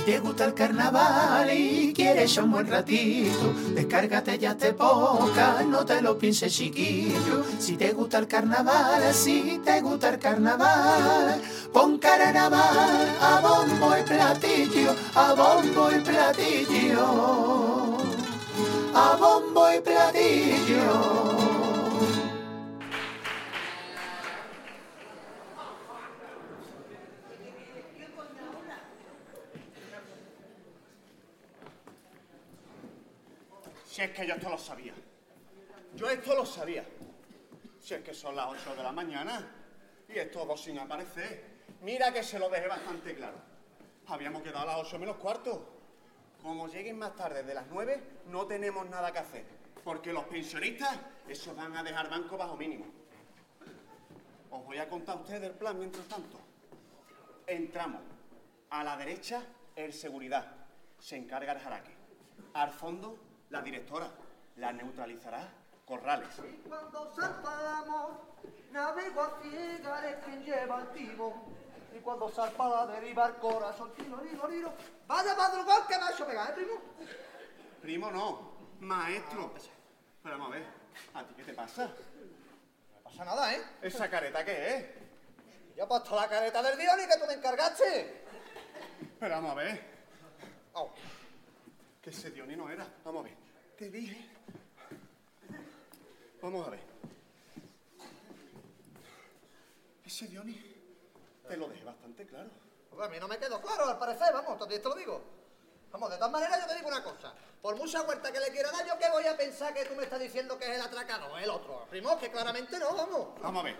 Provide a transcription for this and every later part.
Si te gusta el carnaval y quieres un buen ratito, descárgate ya te poca, no te lo pienses chiquillo. Si te gusta el carnaval, si te gusta el carnaval, pon carnaval a bombo y platillo, a bombo y platillo, a bombo y platillo. Que yo esto lo sabía. Yo esto lo sabía. Si es que son las 8 de la mañana y estos dos sin aparecer. Mira que se lo dejé bastante claro. Habíamos quedado a las 8 menos cuarto. Como lleguen más tarde de las 9, no tenemos nada que hacer. Porque los pensionistas, esos van a dejar banco bajo mínimo. Os voy a contar a ustedes el plan mientras tanto. Entramos. A la derecha, el seguridad. Se encarga el jaraque. Al fondo, la directora. La neutralizará Corrales. Cuando zarpamos, navego a ciegas es quien lleva el timón. Y cuando zarpa la deriva el corazón, tiro, tiro, tiro. Vaya madrugón que me ha hecho pegar, ¿eh, primo? Primo no, maestro. Pero vamos a ver, ¿a ti qué te pasa? No pasa nada, ¿eh? ¿Esa careta qué es? Yo he puesto la careta del y que tú me encargaste. Pero vamos a ver, Oh, que ese Diony no era. Vamos a ver, te dije. Vamos a ver. Ese Diony te lo dejé bastante claro. pues a mí no me quedó claro, al parecer, vamos, todavía te lo digo. Vamos, de todas maneras yo te digo una cosa. Por mucha vuelta que le quiera dar, yo que voy a pensar que tú me estás diciendo que es el atracado, el otro. Primo, que claramente no, vamos. Vamos a ver.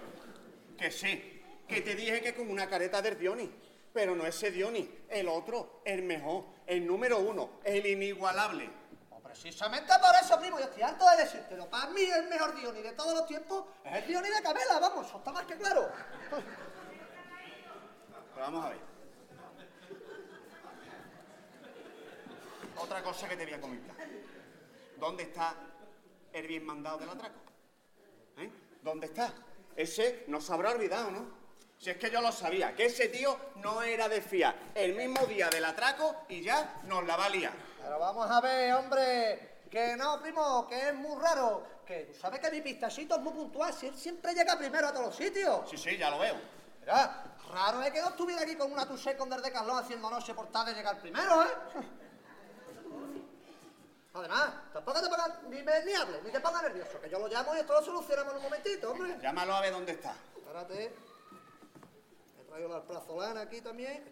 Que sí, que te dije que con una careta del Diony. Pero no ese Diony, el otro, el mejor, el número uno, el inigualable. Precisamente por eso, primo, yo estoy harto de decírtelo. Para mí el mejor Diony de todos los tiempos es el Diony de Camela, vamos, eso está más que claro. Pero vamos a ver. Otra cosa que te voy a comentar. ¿Dónde está el bien mandado del atraco? ¿Eh? ¿Dónde está? Ese no se habrá olvidado, ¿no? Si es que yo lo sabía, que ese tío no era de fiar. El mismo día del atraco y ya nos la va a liar. Pero vamos a ver, hombre, que no, primo, que es muy raro. Que tú sabes que mi pistachito es muy puntual, si él siempre llega primero a todos los sitios. Sí, sí, ya lo veo. Mira, raro es que no estuviera aquí con una Touché con de Carlón haciendo noche por tarde llegar primero, ¿eh? Además, tampoco te pongas ni, me- ni hables, ni te pongas nervioso, que yo lo llamo y esto lo solucionamos en un momentito, hombre. Llámalo a ver dónde está. Espérate. He traído la plazolana aquí también.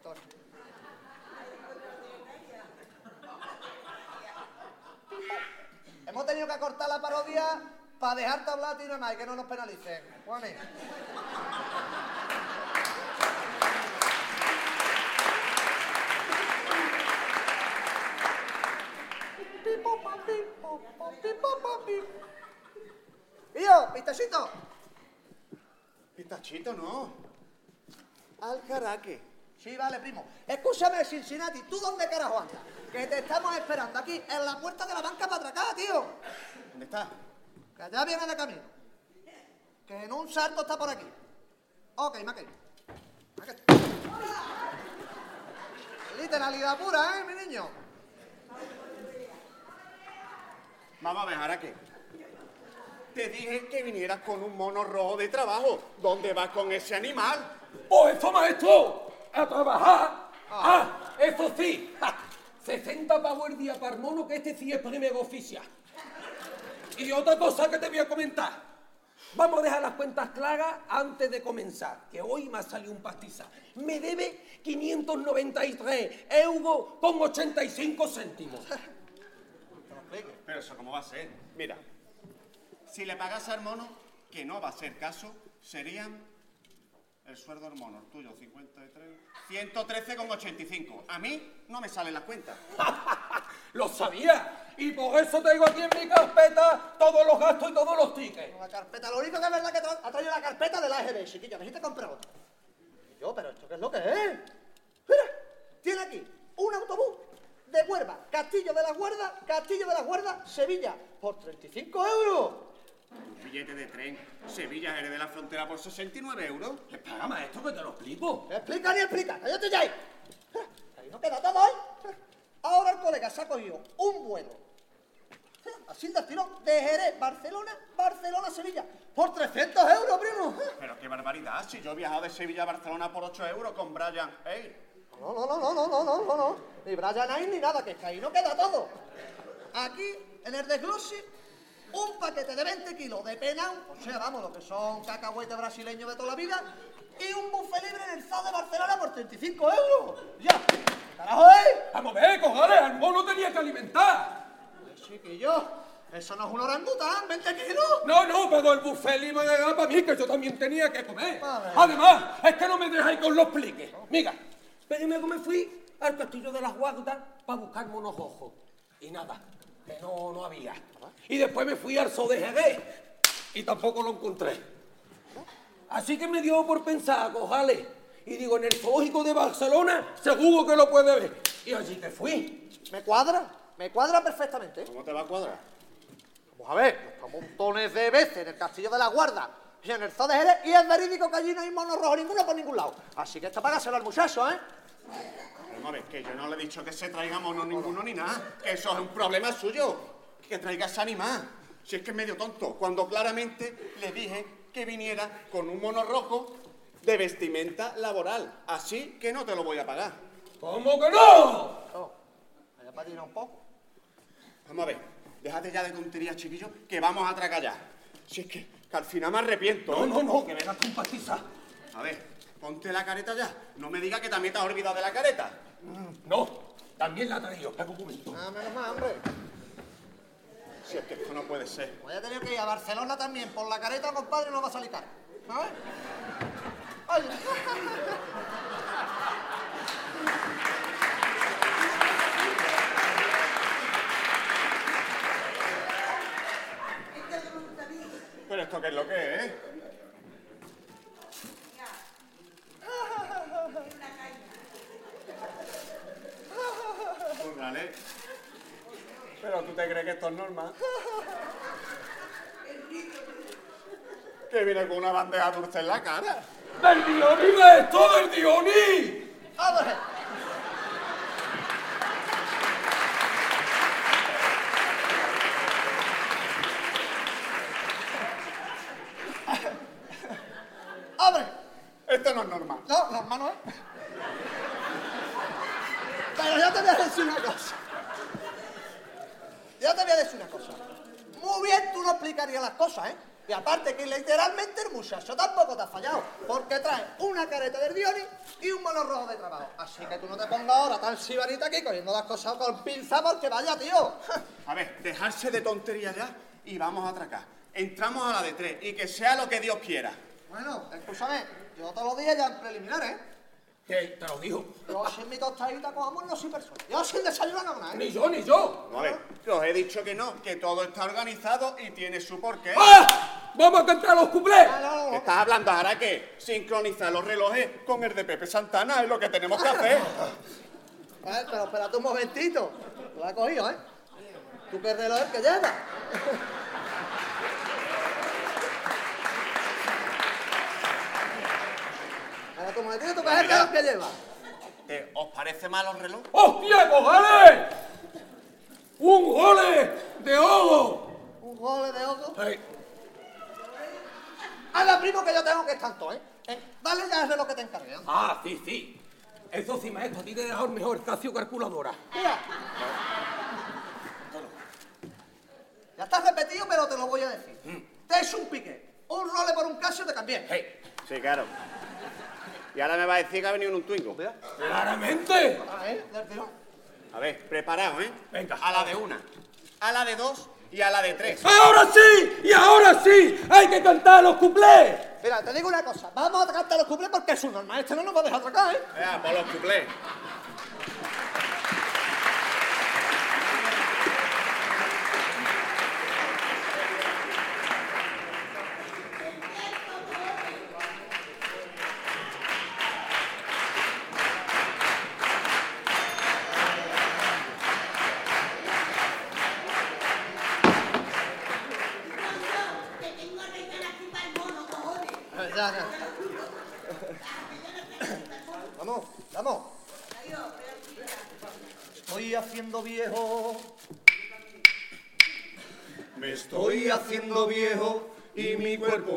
Hemos tenido que cortar la parodia para dejarte hablar a ti nada más y que no nos penalicen. Juanes. Y yo, pistachito. Pistachito, no. Al jaraque. Sí, vale, primo. Escúchame, Cincinnati, ¿tú dónde carajo andas? Que te estamos esperando aquí, en la puerta de la banca para atracar, tío. ¿Dónde está? Que ya viene de camino. Que en un salto está por aquí. Ok, Mackey. Literalidad pura, ¿eh, mi niño? Vamos a ver, Jaraque. Te dije que vinieras con un mono rojo de trabajo. ¿Dónde vas con ese animal? ¡Oh, eso, maestro! ¡A trabajar! ¡Ah! Eso sí! ¡Ja! 60 pavos el día para el mono, que este sí es primer oficial. Y otra cosa que te voy a comentar. Vamos a dejar las cuentas claras antes de comenzar, que hoy me ha salido un pastizal. Me debe 593 euros con 85 céntimos. Pero eso, ¿cómo va a ser? Mira, si le pagas al mono, que no va a ser caso, serían El sueldo del mono, el tuyo, 53. 113,85. A mí no me salen las cuentas. Lo sabía. Y por eso tengo aquí en mi carpeta todos los gastos y todos los tickets. La carpeta, lo único que es verdad que tra- ha traído la carpeta de la AGB, chiquilla, a ver si te compra otra. Y yo, pero ¿esto qué es lo que es? Mira, tiene aquí un autobús de Huerva, Castillo de la Guarda, Castillo de la Guarda, Sevilla, por 35 euros. Un billete de tren. Sevilla, Jerez de la Frontera por 69 euros. Paga, maestro, que te lo explico. Explica ni explica, yo estoy ahí. Ahí no queda todo hoy. Ahora el colega se ha cogido un vuelo. Así de tirón de Jerez, Barcelona, Barcelona, Sevilla. Por 300 euros, primo. Pero qué barbaridad, si yo he viajado de Sevilla a Barcelona por 8 euros con Brian Air. No, no, no, no, no, no, no, no, Ni Brian Air ni nada, que, es que ahí no queda todo. Aquí, en el desglose, un paquete de 20 kilos de penao, o sea, vamos, lo que son cacahuetes brasileños de toda la vida, y un buffet libre en el ZA de Barcelona por 35 euros. Ya, carajo, ¿eh? Vamos a ver, cojones, al mono tenía que alimentar. Chiquillo, eso no es un orangután, 20 kilos. No, no, pero el buffet libre era para mí, que yo también tenía que comer. Vale. Además, es que no me dejáis con los pliques. Mira, primero me fui al castillo de las guardas para buscar monos ojos. Y nada, que no, no había. Y después me fui al zoo de Jerez y tampoco lo encontré. Así que me dio por pensar, cojales. Y digo, en el zoológico de Barcelona seguro que lo puede ver. Y allí que fui. Me cuadra, me cuadra perfectamente. ¿Cómo te va a cuadrar? Vamos a ver, nos montones de veces en el Castillo de la Guarda y en el Zoo de Jerez y es verídico que allí no hay mono rojo ninguno por ningún lado. Así que esto págaselo al muchacho, ¿eh? Vamos a ver, que yo no le he dicho que se traiga mono ninguno ni nada. Que eso es un problema suyo. Que traiga ese animal. Si es que es medio tonto. Cuando claramente le dije que viniera con un mono rojo de vestimenta laboral. Así que no te lo voy a pagar. ¿Cómo que no? Oh, vaya para tirar un poco. Vamos a ver, déjate ya de tonterías, chiquillo, que vamos a atracar ya. Si es que, que al final me arrepiento. No, ¿eh? no, no, que vengas con pastizas. A ver, ponte la careta ya. No me digas que también te has olvidado de la careta. No, también la traigo. Espera un momento. Ah, menos mal, hombre. Si es que esto no puede ser. Voy a tener que ir a Barcelona también. Por la careta, compadre, no va a salir caro. ¿Sabes? Ay. Pero esto qué es lo que es. Órale. Pero tú te crees que esto es normal. Que viene con una bandeja dulce en la cara. ¡Del Dioni de esto, del Dioni! A ver. ¡Abre! Esto no es normal. No, no, hermano, ¿eh? Pero yo te voy a decir una cosa. Yo te voy a decir una cosa. Muy las cosas, ¿eh? Y aparte que literalmente el muchacho tampoco te ha fallado, porque trae una careta del Dioni y un mono rojo de trabajo. Así que tú no te pongas ahora tan sibarita aquí cogiendo las cosas con pinza porque vaya, tío. A ver, dejarse de tonterías ya y vamos a atracar. Entramos a la de tres y que sea lo que Dios quiera. Bueno, escúchame, yo todos los días ya en preliminar, ¿eh? Que te lo dijo. Yo sin mi tostadita cojamos no soy persona. Yo sin desayuno no, nada, ¿eh? Ni yo, ni yo. A ver, os he dicho que no, que todo está organizado y tiene su porqué. ¡Ah! ¡Vamos a cantar los cuplés! No, no, no. ¿Estás hablando ahora que sincronizar los relojes con el de Pepe Santana es lo que tenemos que hacer? Eh, pero espérate un momentito. Lo has cogido, ¿eh? ¿Tú qué reloj es que llevas? ¿tú qué es el reloj que llevas? ¿Te- ¿Os parece mal los relojes? ¡Hostia, cojales! ¡Un gole de oro! Un gole de ojo. Ey, Anda, primo, que yo tengo que estar todo, ¿eh? Eh, Dale ya el reloj que te encargué. Ah, sí, sí. Eso sí, maestro, a ti te he dejado el mejor Casio calculadora. Mira. Ya está repetido, pero te lo voy a decir. Te es un pique. Un role por un Casio te cambié. Hey, Sí, claro. Y ahora me va a decir que ha venido en un Twingo. claramente. Del tirón. A ver, preparado, ¿eh? Venga. A la de una, a la de dos y a la de tres. ¡Ahora sí! ¡Y ahora sí! ¡Hay que cantar los cuplés! Mira, te digo una cosa. Vamos a atracarte los cuplés porque es un normal. Este no nos va a dejar atracar, ¿eh? Vea, por los cuplés.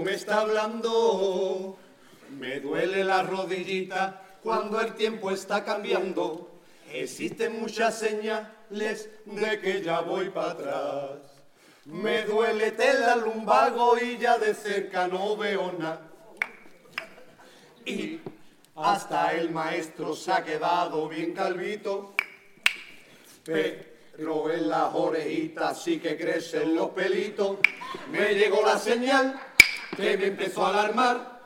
Me está hablando. Me duele la rodillita cuando el tiempo está cambiando. Existen muchas señales de que ya voy para atrás. Me duele tela lumbago y ya de cerca no veo nada. Y hasta el maestro se ha quedado bien calvito. Pero en las orejitas sí que crecen los pelitos. Me llegó la señal que me empezó a alarmar.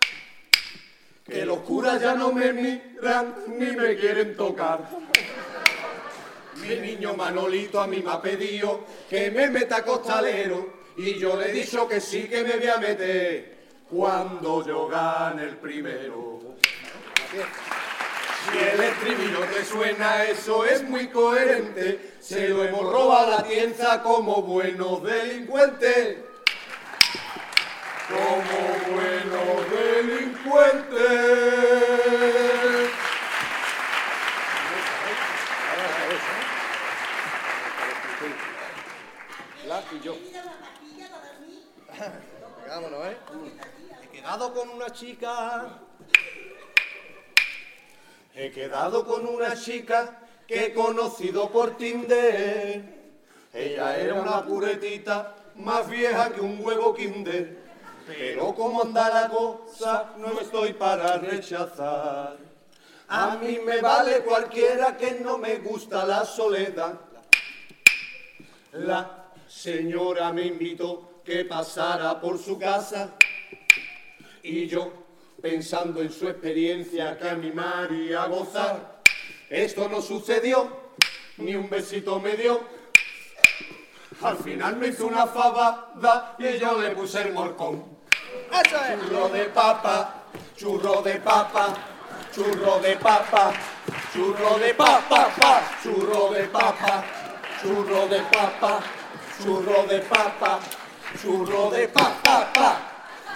Que los curas ya no me miran ni me quieren tocar. Mi niño Manolito a mí me ha pedido que me meta costalero y yo le he dicho que sí que me voy a meter cuando yo gane el primero. Si el estribillo te suena, eso es muy coherente. Se lo hemos robado a la tienda como buenos delincuentes. Como buenos delincuentes. La para dormir. Vámonos, ¿eh? He quedado con una chica. He quedado con una chica que he conocido por Tinder. Ella era una puretita más vieja que un huevo kinder. Pero como anda la cosa, no estoy para rechazar. A mí me vale cualquiera que no me gusta la soledad. La señora me invitó que pasara por su casa y yo, pensando en su experiencia que animaría a gozar, esto no sucedió, ni un besito me dio. Al final me hizo una fabada y yo le puse el morcón. ¡Eso es! Churro de papa, churro de papa, churro de papa, churro de papa, pa, churro de papa, churro de papa, churro de papa, churro de papa, pa.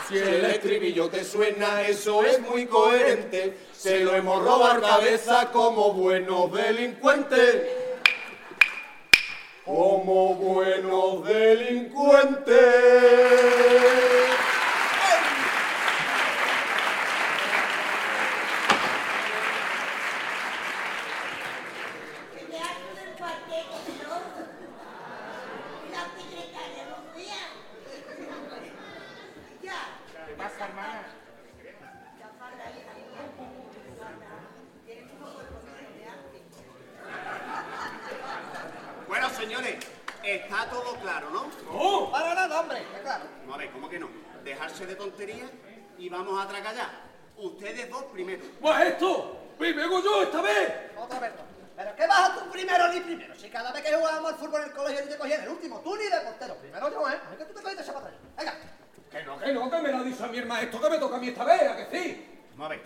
Si el estribillo te suena, eso es muy coherente. Se lo hemos robado cabeza como buenos delincuentes. Como buenos delincuentes. Que me hago del cuarteto, ¿no? La secretaria no fía. Ya. Bueno, señores, está todo claro, ¿no? ¡No! Para nada, hombre, que claro. No, a ver, ¿cómo que no? Dejarse de tonterías y vamos a atracar ya. Ustedes dos primero. ¡Pues esto! ¡Primero yo esta vez! Otra vez. no. ¿Pero qué vas a tú primero ni primero? Si cada vez que jugábamos al fútbol en el colegio ni te cogían el último, tú ni de portero. Primero yo, ¿eh? Es que tú te cogiste esa para atrás. Venga. Que no, que me lo dicho a mi hermano esto que me toca a mí esta vez, ¿a que sí? Vamos a ver.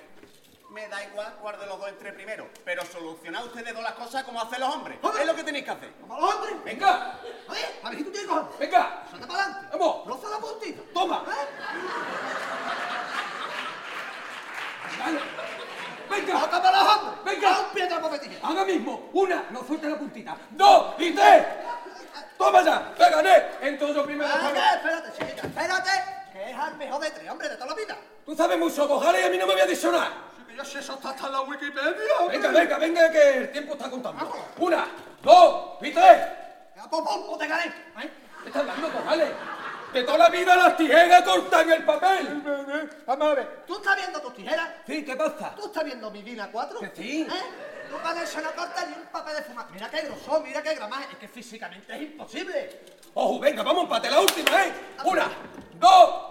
Me da igual cuál de los dos entre primero, pero solucionad ustedes dos las cosas como hacen los hombres. Es lo que tenéis que hacer. ¡Vamos los hombres! ¡Venga! A ver, a ver si tú tienes cojones. ¡Venga! Salta para adelante. ¡Vamos! Roza la puntita. ¡Toma! ¿Eh? ¡Venga! ¡Toca para los hombres! Venga. Un pie de papel tijera. Ahora mismo, una, no suelte la puntita, dos y tres. ¡Toma ya! ¡Te gané! Entonces yo primero. Espérate, chiquita, espérate, es al mejor de tres, hombre, de toda la vida. Tú sabes mucho, cojales, y a mí no me voy a nada. Sí, que yo sé, eso está hasta en la Wikipedia. Venga, venga, venga, que el tiempo está contando. Una, dos y tres. Ya, te gané. ¿eh? ¿Qué estás hablando, cojales? De toda la vida las tijeras cortan el papel. Vamos a ver. ¿Tú estás viendo tus tijeras? Sí, ¿qué pasa? ¿Tú estás viendo mi Dina 4? Que sí. ¿Eh? Tú con eso no cortas ni un papel de fumar. Mira qué grosor, mira qué gramaje. Es que físicamente es imposible. Ojo, venga, vamos empate la última, ¿eh? Una,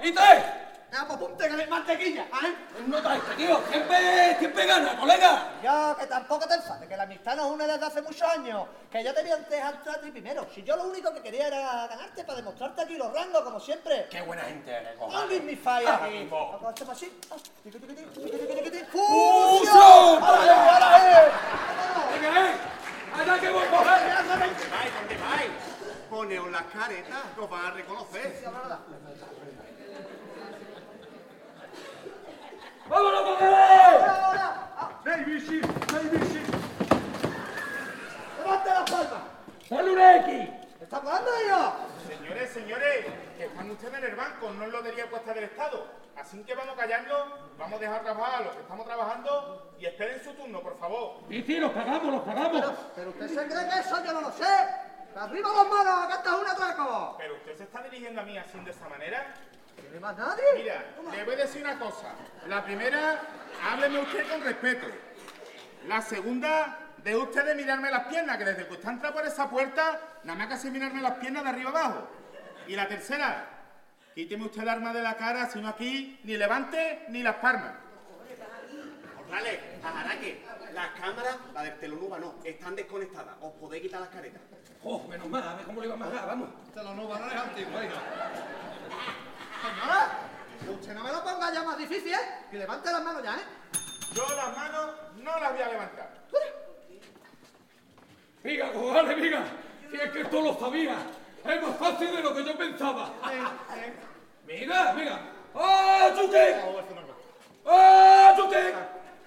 y tres. Ya, pues ponte que le mantequilla, ¿eh? No traes, tío. Siempre, siempre gana, colega. Ya, que tampoco te enfades, que la amistad nos une desde hace muchos años. Que yo te voy a dejar a ti primero. Si yo lo único que quería era ganarte para demostrarte aquí los rangos, como siempre. Qué buena gente eres, No me fire Ah, aquí. esto así. Ah. ¡Fusión! ¡Vámonos! Venga, eh. Allá que voy, coger. ¿Dónde vais? ¿Dónde vais? Poneos las caretas, que os van a reconocer. ¡Vámonos! Baby shit, baby shit. ¡Levante las palmas! ¡Sale una X! ¿Está hablando ellos? Señores, señores, que están ustedes en el banco, no en lotería puesta del Estado. Así que vamos callando, vamos a dejar trabajar a los que estamos trabajando y esperen su turno, por favor. Sí, sí, los pagamos, los pagamos. Pero usted se cree que eso yo no lo sé. ¡Arriba las manos! ¡Que esto es un atraco! Pero usted se está dirigiendo a mí así de esa manera. ¿Tiene más nadie? Mira, le voy a decir una cosa. La primera, hábleme usted con respeto. La segunda, de usted de mirarme las piernas, que desde que usted entra por esa puerta, nada más que hace mirarme las piernas de arriba abajo. Y la tercera, quíteme usted el arma de la cara, sino aquí ni levante ni las palmas. Vale, Tajaraque, las cámaras, la del telonuba no, están desconectadas. Os podéis quitar las caretas. Oh, menos mal, a ver cómo le iba a magar, vamos. Te lo nuba, no es antiguo. Señora, que usted no me lo ponga ya más difícil, ¿eh? Que levante las manos ya, ¿eh? Yo las manos no las voy a levantar. Miga, cojones, miga. Si es que esto lo sabía. Es más fácil de lo que yo pensaba. Miga, miga. ¡Ah, chute! ¡Ah, chute!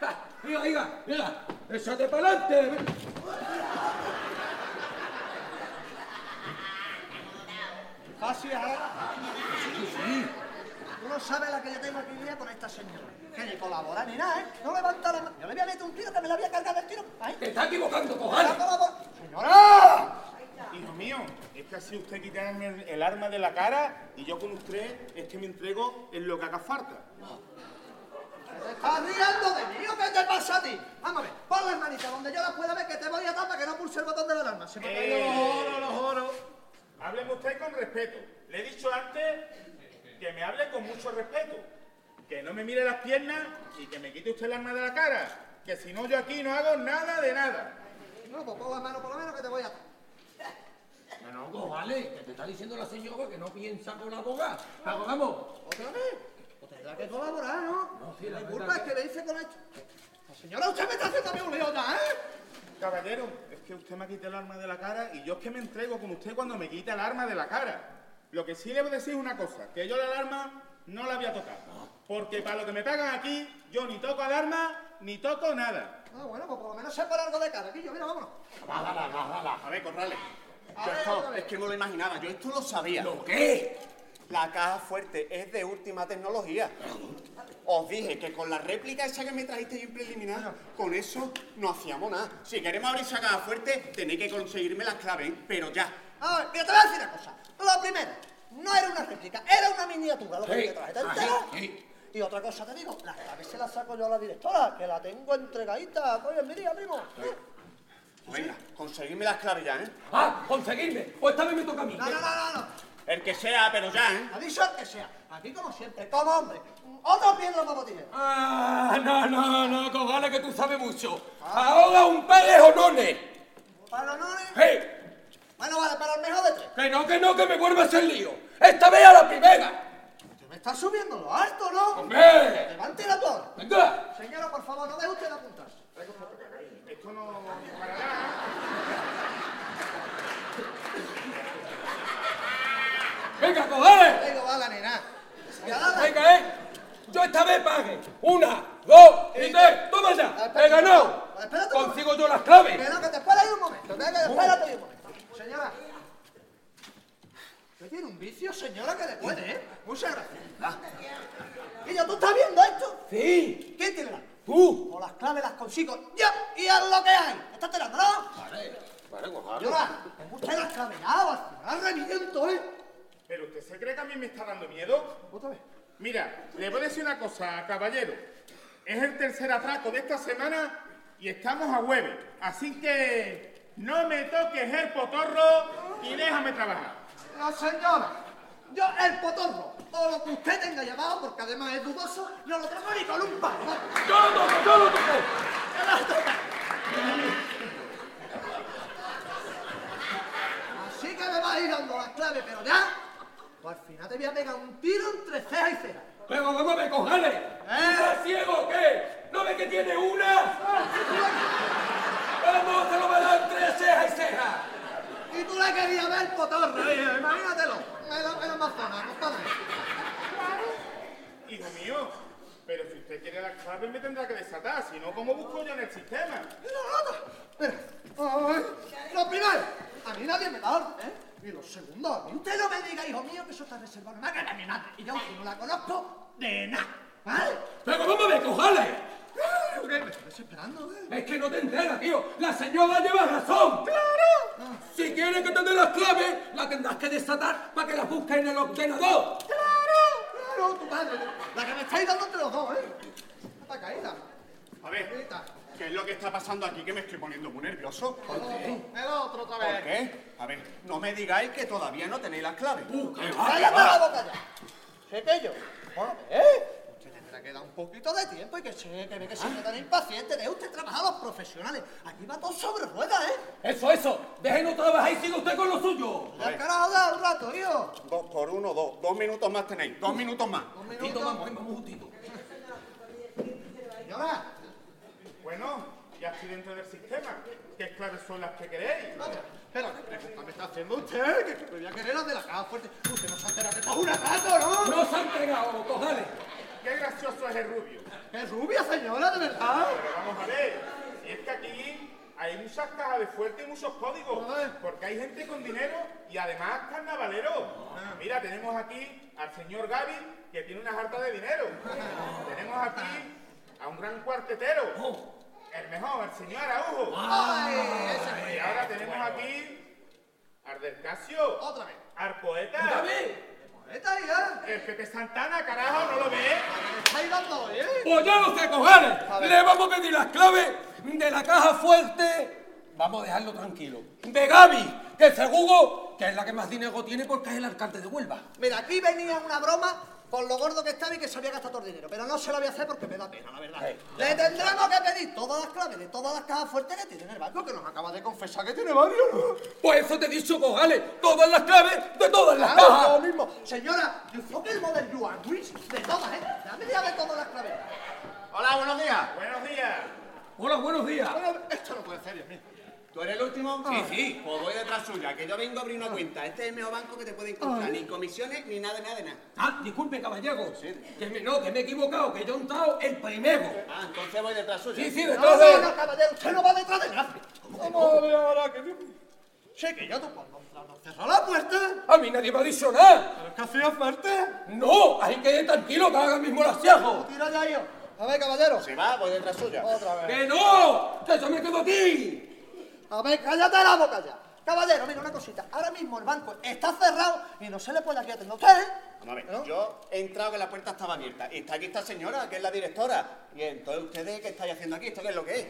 Ja, Miga, miga, miga. Échate para adelante. Fácil, ¿eh? Tú no sabes la que yo tengo aquí día con esta señora. Que ni colabora ni nada, ¿eh? No levanta la mano. Yo le voy a meter un tiro que me la voy a cargar del tiro. ¿eh? Te está equivocando, No cojones. ¡Señora! Hijo mío, es que así usted quitarme el, el arma de la cara y yo con usted es que me entrego en lo que haga falta. ¿Te estás riendo de mí o qué te pasa a ti? Vamos a ver, pon las manitas donde yo las pueda ver que te voy a dar para que no pulse el botón de la alarma. Se me ha caído los oros, los oros. Hábleme usted con respeto. Le he dicho antes que me hable con mucho respeto. Que no me mire las piernas y que me quite usted el arma de la cara. Que si no, yo aquí no hago nada de nada. No, pues pon las manos por lo menos que te voy a. No, no, cojones, que te está diciendo la señora que no piensa colaborar. Vamos, vamos. ¿Otra vez? Pues tendrá que colaborar, ¿no? No, sí, la Mi culpa es que- que me dice con esto. La señora, usted me está haciendo a mí un ya, ¿eh? Caballero, es que usted me ha quitado el arma de la cara y yo es que me entrego con usted cuando me quita el arma de la cara. Lo que sí le voy a decir es una cosa, que yo la alarma no la voy a tocar. Porque para lo que me pagan aquí, yo ni toco alarma ni toco nada. Ah, bueno, pues por lo menos sé por algo de cara. Aquí yo, mira, vámonos. A ver, Corrales. A Yo ver, esto vez. es que no lo imaginaba, yo esto lo sabía. ¿Lo qué? La caja fuerte es de última tecnología. Os dije que con la réplica esa que me trajiste yo en preliminar, con eso no hacíamos nada. Si queremos abrir esa caja fuerte, tenéis que conseguirme las claves, ¿eh? pero ya. A ver, mira, te voy a decir una cosa. Lo primero, no era una réplica, era una miniatura lo que Sí. te traje. ¿Te Ah, enteras? sí. Y otra cosa te digo, la clave se la saco yo a la directora, que la tengo entregadita. Oye, mi día, primo. Venga, conseguidme las claves ya, ¿eh? Ah, conseguirme. Pues esta vez me toca a mí. No, no, no, no, no. El que sea, pero ya, ¿eh? Ha dicho el que sea. Aquí como siempre, como hombre. Otra piedra para botinero. Ah, no, no, no, cojones, que tú sabes mucho. Ahora un par de jonones. Para no, ¿eh? ¡Hey! Bueno, vale, para el mejor de tres. Que no, que no, que me vuelva a hacer lío. Esta vez a la primera. Te me estás subiendo lo alto, ¿no? ¡Hombre! Levántela tú ahora. Venga. Señora, por favor, no deje usted de apuntar. Esto no para nada. Venga, cojones. Va la nena. Venga, eh. Yo esta vez pague. Una, dos y tres. Toma ya. He ganado. Consigo yo las claves. Que no, que te espera ahí un momento. Que, que espérate ahí un momento. Señora. ¿Usted tiene un vicio, señora, que le puede, eh? Muchas gracias. ¿Y yo, tú estás viendo esto? Sí. ¿Quién tiene la? Tú. O las claves las consigo yo y es lo que hay. ¿Estás enterando, no? Vale. Vale, cojones. Señora, tengo usted las claves ya o al final reviento, ¿eh? ¿Pero usted se cree que a mí me está dando miedo? Otra vez. Mira, le voy a decir una cosa, caballero. Es el tercer atraco de esta semana y estamos a jueves. Así que no me toques el potorro y déjame trabajar. No, señora. Yo, el potorro o lo que usted tenga abajo, porque además es dudoso, no lo tengo ni con un palo. ¡Yo lo toco, yo lo toco! Así que me vas a ir dando las claves, pero ya, pues al final te voy a pegar un tiro entre ceja y ceja. Pero vamos a ver, cojales. ¿Estás ciego o qué? ¿No ves que tiene una? Vamos, te lo voy a dar entre ceja y ceja. Y tú la querías ver, potorro, hijo, imagínatelo. En la, en la Amazonas, compadre. Hijo mío, pero si usted quiere las claves me tendrá que desatar, si no, ¿cómo busco yo en el sistema? Mira, nada. Mira, ay, lo primero, a mí nadie me da orden, ¿eh? Y lo segundo, a mí usted no me diga, hijo mío, que eso está reservado nada que a mi madre. Y yo, si no la conozco, de nada, ¿vale? Pero vamos a ver, cojales. ¿Qué? Me estoy desesperando, ¿eh? Es que no te enteras, tío. La señora lleva razón. ¡Claro! Si quieres que te dé las claves, la tendrás que desatar para que las busques en el ordenador. ¡Claro! ¡Claro, tu madre! La que me estáis dando entre los dos, ¿eh? Está caída. A ver, ¿qué es lo que está pasando aquí que me estoy poniendo muy nervioso? ¿Por El otro otra vez. qué? A ver, no me digáis que todavía no tenéis las claves. ¡Cállate la boca ya! ¿Sé que yo? ¿eh? Que dar un poquito de tiempo y que sé que ve que siempre tan impaciente. Deje usted trabajar a los profesionales. Aquí va todo sobre ruedas, ¿eh? Eso, eso. Déjenos trabajar y siga usted con lo suyo. Ya carajo da un rato, hijo. Dos por uno, dos. Dos minutos más tenéis. Dos minutos más. Un Tito, minuto. vamos, vamos justito. Señora, Bueno, ya estoy dentro del sistema. ¿Qué claves son las que queréis? Pero qué pregunta me está haciendo usted, que, que me voy a querer las de la caja fuerte. Usted no se entera que esto es un atraco, ¿no? No se han pegado, cojales. Qué gracioso es el rubio. Es rubia, señora, de verdad. Pero vamos a ver, si es que aquí hay muchas cajas de fuerte y muchos códigos, porque hay gente con dinero y además carnavalero. Mira, tenemos aquí al señor Gaby, que tiene una jarta de dinero. Tenemos aquí a un gran cuartetero, el mejor, el señor Araujo. Y ahora tenemos aquí al del Casio, Otra vez. al poeta, Esta ahí, ¿eh? el Pepe Santana, carajo, ¿no lo ves? Estáis dando ¿eh? pues ya lo sé, cojales. Le vamos a pedir las claves de la caja fuerte. Vamos a dejarlo tranquilo. De Gaby, que seguro que es la que más dinero tiene porque es el alcalde de Huelva. Mira, aquí venía una broma con lo gordo que estaba y que se había gastado todo el dinero. Pero no se lo voy a hacer porque me da pena, la verdad. Hey. Le tendremos que pedir todas las claves de todas las cajas fuertes que tiene en el banco, que nos acaba de confesar que tiene varios. Pues eso te he dicho, cojales. Todas las claves de todas las Claro, cajas. lo mismo. Señora, you fucking model you are rich de todas, ¿eh? Dame ya de todas las claves. Hola, buenos días. Buenos días. Hola, buenos días. Bueno, esto no puede ser, Dios mío. ¿Tú eres el último? Sí, sí. Pues voy detrás suya, que yo vengo a abrir una cuenta. Este es el mejor banco que te puede encontrar. Ni comisiones, ni nada, nada, de nada. Ah, disculpe, caballero. Que me, no, que me he equivocado, que yo he entrado el primero. Ah, entonces voy detrás suya. Sí, sí, No, detrás no, de... no, caballero, usted no va detrás de nadie. Vamos a ver ahora que. Sí, que yo tú cuando cerró la puerta. A mí nadie me ha dicho nada. Pero es que hacía fuerte. No, hay que ir tranquilo, que ahora mismo la cierro. Tira ya, yo. A ver, caballero. Si va, voy detrás suya. Otra vez. ¡Que no! ¡Que yo me quedo aquí! A ver, cállate la boca ya. Caballero, mira una cosita. Ahora mismo el banco está cerrado y no se le puede aquí atender a usted, ¿eh? Vamos a ver, ¿No? yo he entrado que la puerta estaba abierta. Y está aquí esta señora, que es la directora. Y entonces, ¿ustedes qué estáis haciendo aquí? ¿Esto qué es lo que es?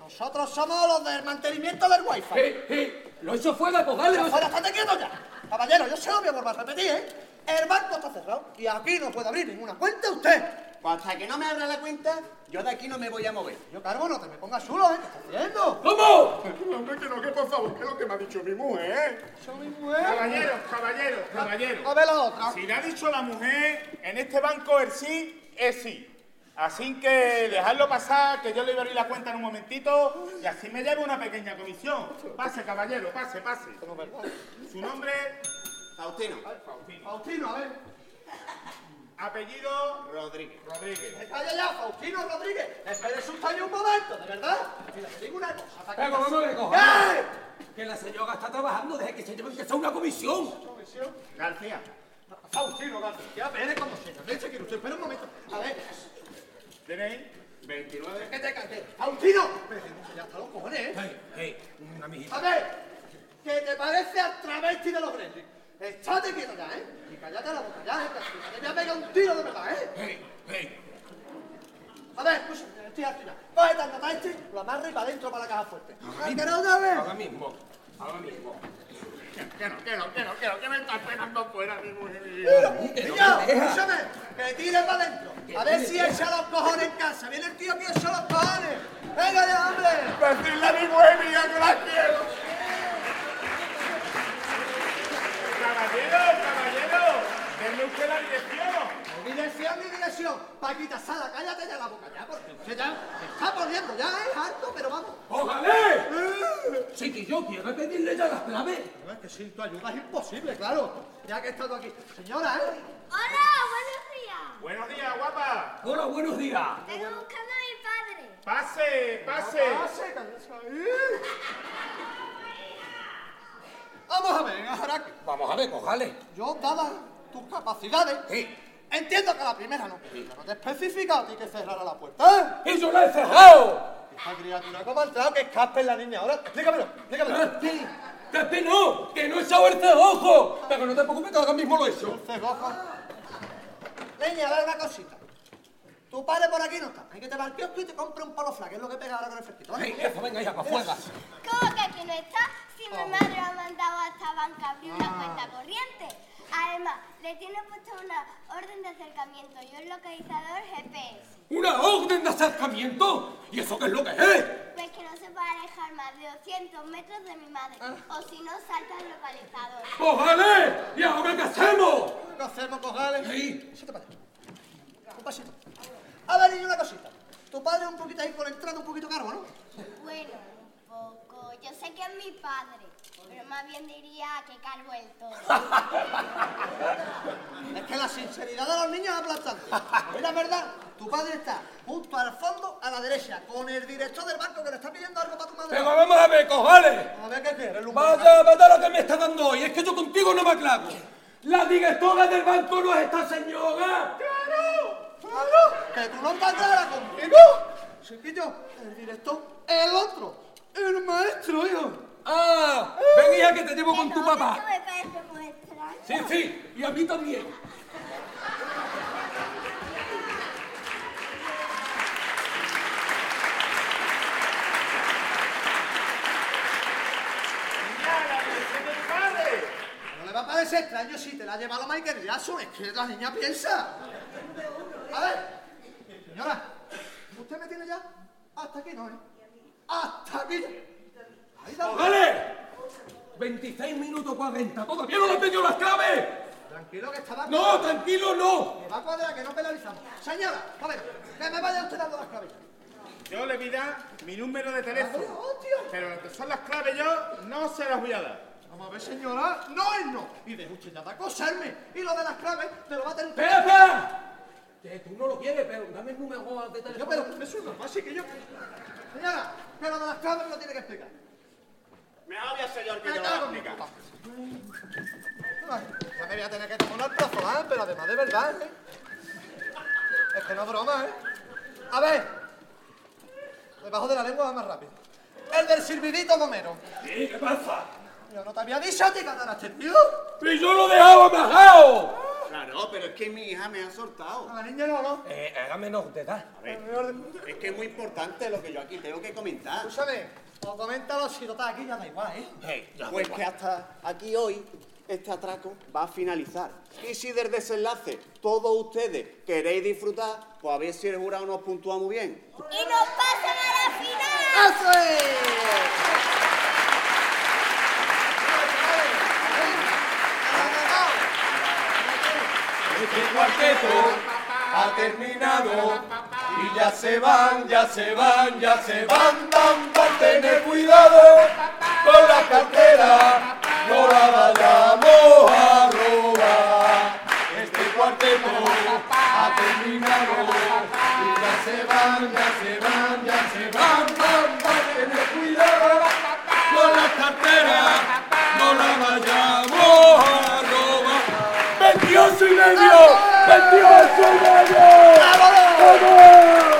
Nosotros somos los del mantenimiento del wifi. ¡Eh, eh! ¡Lo he hecho fuera, he hecho- Fuera, estate quieto ya. Caballero, yo se lo voy a volver a repetir, ¿eh? El banco está cerrado y aquí no puede abrir ninguna cuenta usted. Pues hasta que no me abra la cuenta, yo de aquí no me voy a mover. Yo, Carbo, no te me pongas chulo, ¿eh? ¿Qué estás haciendo? ¿Cómo? Hombre, que no, que por favor, que es lo que me ha dicho mi mujer. Eso mismo es. Caballeros, caballeros, caballeros. A ver la otra. Si le ha dicho la mujer, en este banco el sí es sí. Así que dejadlo pasar, que yo le voy a abrir la cuenta en un momentito y así me llevo una pequeña comisión. Pase, caballero, pase, pase. Su nombre, Faustino. Faustino. Faustino, a ver. Apellido, Rodríguez. Rodríguez. Me calla ya, Faustino Rodríguez. Espere su un momento, ¿de verdad? Mira, te digo una cosa. pase- vamos a ¡Eh! Que la señora está trabajando, deje que se lleven que sea una comisión. Comisión. García. Faustino García, espere como se llame. Se quiere usted, espera un momento. A ver, ¿Tenéis? 29. que te cante. Faustino. Pero que ya está los cojones, ¿eh? ¡Ey, ey! Una A amiguita. ver, ¿qué te parece al travesti de los Gremlins? Estate quieto ya, ¿eh? Y cállate la boca ya, ¿eh? Que te voy a pegar un tiro de verdad, ¿eh? ¡Ey, ey! A ver, escucha, estoy harto ya. Coge tanta travesti, lo amarra y para adentro para la caja fuerte. ¿Al que no sabe? Ahora mismo, ahora mismo. Que no, que no, que no, que no, que me está esperando fuera mi mujer. Niño, escúchame, que tire para adentro. A ver si echa los cojones en casa. Viene el tío aquí echa los cojones. Venga ya, hombre. Decirle a mi mujer mía que la quiero. Caballero, caballero, denme usted la dirección. Ni dirección ni dirección. Paquita Sala, cállate ya la boca ya, porque usted ya se está poniendo. Ya es harto, pero vamos. ¡Ójale! Chiquillo, ¿quiere pedirle ya las claves? No, es que sin tu ayuda es imposible, claro. Ya que he estado aquí. Señora, ¿eh? Hola, buenos días. Buenos días, guapa. Hola, buenos días. Vengo buscando a mi padre. Pase, pase. Pase, ahí. Vamos a ver, Ajaraki. Vamos a ver, cojale. Yo, dadas tus capacidades, Sí. entiendo que la primera no. Pero no te he especificado a ti que cerrara la puerta, ¿eh? ¡Y yo la he cerrado! Esta criatura, ¿cómo ha entrado? Que escape la niña ahora. Explícamelo, explícamelo. ¡Gaspi! ¡Gaspi no! ¡Que no he echado el cerrojo! Pero no te preocupes que ahora mismo lo he hecho. Cegojo. Leña, a ver una cosita. Tu padre por aquí no está. Hay que te va al kiosco y te compre un polo fla, que es lo que pega ahora con el fresquito. ¿vale? Ey, eso, venga, ya, para afuera. ¿Cómo que aquí no está? Si mi madre ha mandado a esta banca a abrir una cuenta corriente. Además, le tiene puesto una orden de acercamiento y un localizador GPS. ¿Una orden de acercamiento? ¿Y eso qué es lo que es? Pues que no se puede alejar más de 200 metros de mi madre. O si no, salta el localizador. ¡Cojale! ¿Y ahora qué hacemos? ¿Qué hacemos, cojales? Sí. Siete para allá. Un pasito. A ver, niño, una cosita. Tu padre es un poquito ahí por entrada, un poquito caro, ¿no? Bueno. Yo sé que es mi padre, pero más bien diría que cargo el todo. Es que la sinceridad de los niños es aplastante. Mira, es verdad, tu padre está justo al fondo, a la derecha, con el director del banco que le está pidiendo algo para tu madre. Pero vamos a ver, cojale. A ver qué quieres, Lumbo. Vaya, vaya lo que me está dando hoy. Es que yo contigo no me aclaro. La directora del banco no es esta señora. ¡Claro! ¡Claro! ¡Que tú no estás clara conmigo! Chiquillo, el director, el otro, el maestro, hijo. Ah, ven hija que te llevo con tu papá. Esto me parece muy extraño. Sí, sí, y a mí también. No le va a parecer extraño si te la ha llevado Michael Jackson, es que la niña piensa. A ver, señora, ¿usted me tiene ya? Hasta aquí no, ¿eh? Hasta aquí. Ahí está. ¡Vale! 26 minutos 40. ¿Todavía no le he pedido las claves? Tranquilo que estaba. No, tranquilo, no. Que va a cuadrar, que no penalizamos. Señora, a ver, que me vaya usted dando las claves. Yo le voy a dar mi número de teléfono. ¡Hostia! Pero lo que son las claves yo no se las voy a dar. Vamos a ver, señora, no es no. Y deje usted ya de acosarme. Y lo de las claves me lo va a tener usted. ¡Espera, espera! Que tú no lo quieres, pero dame el número de Yo, teléfono. pero eso es más fácil que yo. Señora, que lo de las claves me lo tiene que explicar. Me odia, señor, que te lo voy a explicar. Ya me voy a tener que tomar el plazo, ¿eh? Pero además de verdad, ¿eh? Es que no es broma, ¿eh? A ver. Debajo de la lengua va más rápido. El del silbidito gomero. Sí, ¿Qué pasa? Yo no te había dicho a ti que este tío. ¡Y yo lo dejaba bajado! Claro, pero es que mi hija me ha soltado. A la niña no, ¿no? Eh, era menor de edad. A ver, es que es muy importante lo que yo aquí tengo que comentar. Escúchame, o coméntalo si no estás aquí, ya da igual, ¿eh? Hey, ya, Pues que hasta aquí hoy este atraco va a finalizar. Y si del desenlace todos ustedes queréis disfrutar, pues a ver si el jurado nos puntúa muy bien. ¡Y nos pasan a la final! ¡Eso es! Cuarteto ha terminado. Y ya se van, ya se van, ya se van, dan por tener cuidado con la cartera, no la vayamos a robar. Este cuarteto ha terminado. Y ya se van, ya se van, ya se van, dan por tener cuidado con la cartera, no la vayamos a robar. ¡28 y medio! ¡28 y medio! ¡Vámonos! ¡Vamos!